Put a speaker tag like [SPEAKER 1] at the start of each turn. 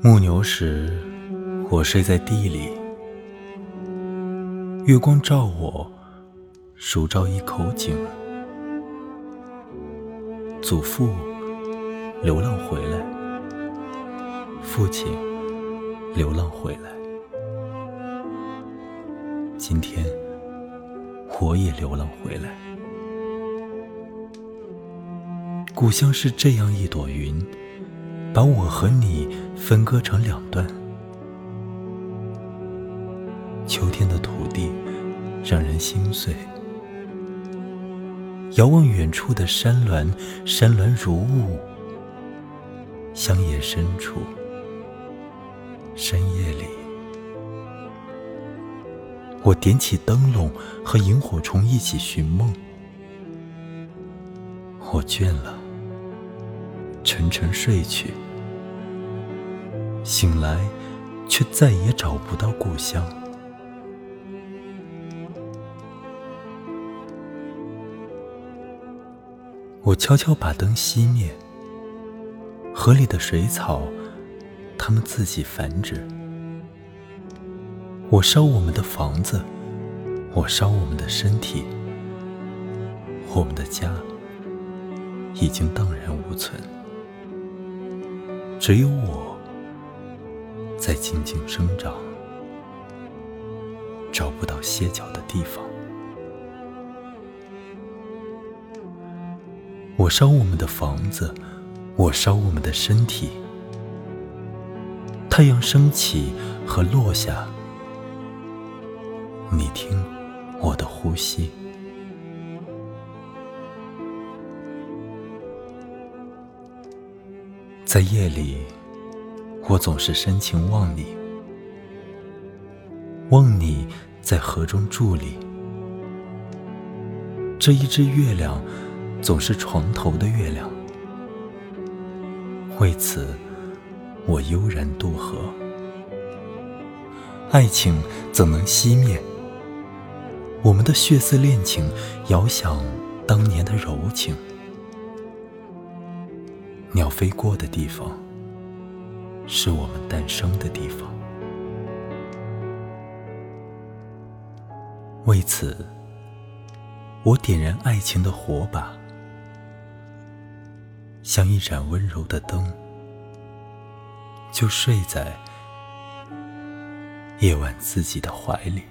[SPEAKER 1] 牧牛时，我睡在地里，月光照我，如照一口井。祖父流浪回来，父亲流浪回来，今天我也流浪回来。故乡是这样一朵云。把我和你分割成两段。秋天的土地让人心碎。遥望远处的山峦，山峦如雾。乡野深处，深夜里，我点起灯笼，和萤火虫一起寻梦。我倦了。沉沉睡去，醒来，却再也找不到故乡。我悄悄把灯熄灭，河里的水草，它们自己繁殖。我烧我们的房子，我烧我们的身体，我们的家已经荡然无存。只有我在静静生长，找不到歇脚的地方。我烧我们的房子，我烧我们的身体。太阳升起和落下，你听我的呼吸。在夜里，我总是深情望你，望你在河中伫立。这一只月亮，总是床头的月亮。为此，我悠然渡河。爱情怎能熄灭？我们的血色恋情，遥想当年的柔情。鸟飞过的地方，是我们诞生的地方。为此，我点燃爱情的火把，像一盏温柔的灯，就睡在夜晚自己的怀里。